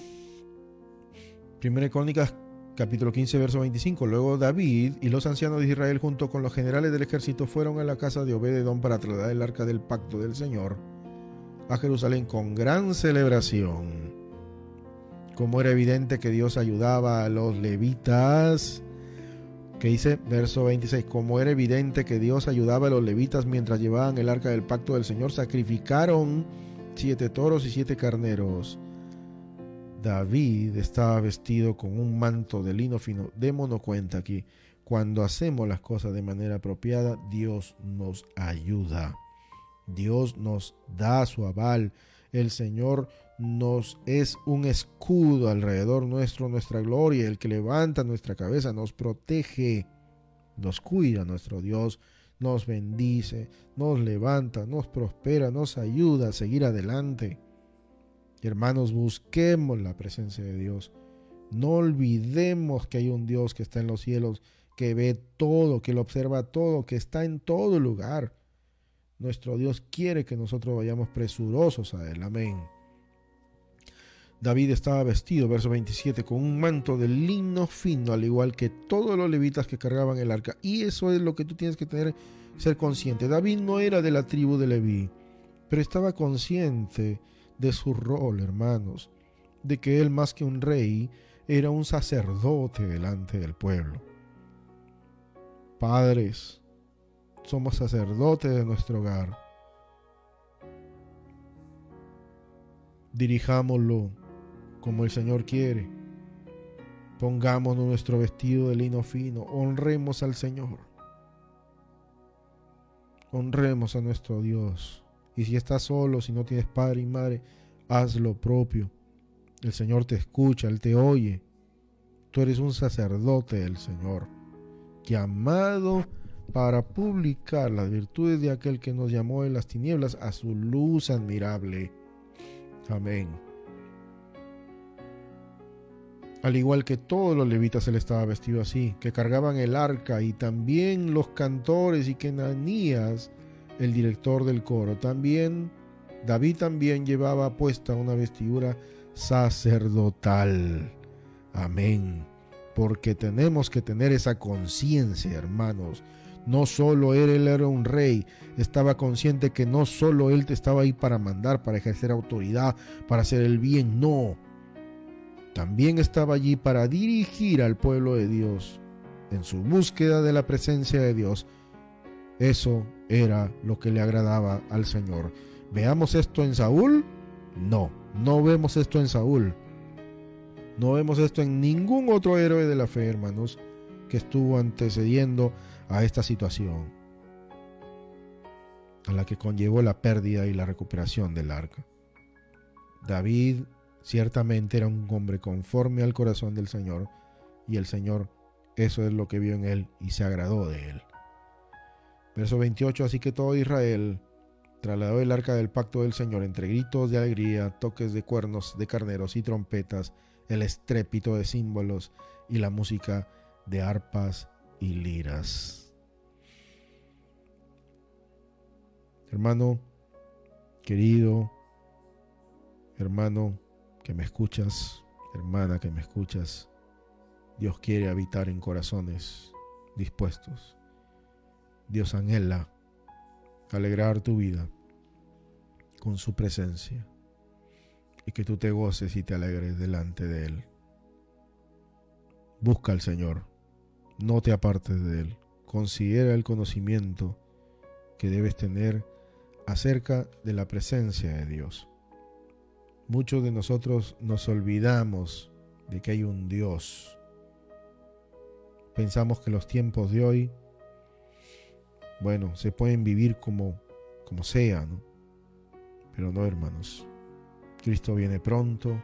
Primera Crónicas capítulo 15, verso 25. Luego David y los ancianos de Israel junto con los generales del ejército fueron a la casa de Obededón para trasladar el arca del pacto del Señor a Jerusalén con gran celebración. Como era evidente que Dios ayudaba a los levitas, que dice, verso 26, como era evidente que Dios ayudaba a los levitas mientras llevaban el arca del pacto del Señor, sacrificaron siete toros y siete carneros. David estaba vestido con un manto de lino fino. Démonos cuenta aquí, cuando hacemos las cosas de manera apropiada, Dios nos ayuda. Dios nos da su aval. El Señor nos es un escudo alrededor nuestro, nuestra gloria, el que levanta nuestra cabeza, nos protege, nos cuida nuestro Dios, nos bendice, nos levanta, nos prospera, nos ayuda a seguir adelante. Hermanos, busquemos la presencia de Dios. No olvidemos que hay un Dios que está en los cielos, que ve todo, que lo observa todo, que está en todo lugar. Nuestro Dios quiere que nosotros vayamos presurosos a Él. Amén. David estaba vestido, verso 27, con un manto de lino fino, al igual que todos los levitas que cargaban el arca. Y eso es lo que tú tienes que tener, ser consciente. David no era de la tribu de Leví, pero estaba consciente de su rol, hermanos, de que él más que un rey era un sacerdote delante del pueblo. Padres, somos sacerdotes de nuestro hogar. Dirijámoslo como el Señor quiere. Pongámonos nuestro vestido de lino fino, honremos al Señor. Honremos a nuestro Dios. Y si estás solo, si no tienes padre y madre, haz lo propio. El Señor te escucha, Él te oye. Tú eres un sacerdote del Señor, que amado para publicar las virtudes de aquel que nos llamó de las tinieblas a su luz admirable. Amén. Al igual que todos los levitas, él estaba vestido así, que cargaban el arca y también los cantores y que Nanías, el director del coro, también David también llevaba puesta una vestidura sacerdotal. Amén. Porque tenemos que tener esa conciencia, hermanos. No solo él, él era un rey, estaba consciente que no solo él estaba ahí para mandar, para ejercer autoridad, para hacer el bien, no también estaba allí para dirigir al pueblo de Dios en su búsqueda de la presencia de Dios. Eso era lo que le agradaba al Señor. ¿Veamos esto en Saúl? No, no vemos esto en Saúl. No vemos esto en ningún otro héroe de la fe, hermanos, que estuvo antecediendo a esta situación, a la que conllevó la pérdida y la recuperación del arca. David Ciertamente era un hombre conforme al corazón del Señor, y el Señor eso es lo que vio en él y se agradó de él. Verso 28, así que todo Israel trasladó el arca del pacto del Señor entre gritos de alegría, toques de cuernos de carneros y trompetas, el estrépito de símbolos y la música de arpas y liras. Hermano, querido, hermano, que me escuchas, hermana que me escuchas, Dios quiere habitar en corazones dispuestos. Dios anhela alegrar tu vida con su presencia y que tú te goces y te alegres delante de Él. Busca al Señor, no te apartes de Él. Considera el conocimiento que debes tener acerca de la presencia de Dios. Muchos de nosotros nos olvidamos de que hay un Dios. Pensamos que los tiempos de hoy, bueno, se pueden vivir como, como sea, ¿no? Pero no, hermanos. Cristo viene pronto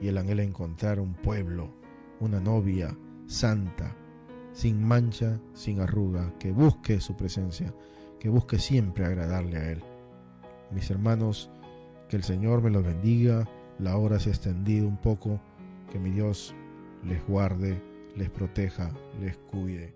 y Él anhela encontrar un pueblo, una novia santa, sin mancha, sin arruga, que busque su presencia, que busque siempre agradarle a Él. Mis hermanos, que el Señor me los bendiga. La hora se ha extendido un poco. Que mi Dios les guarde, les proteja, les cuide.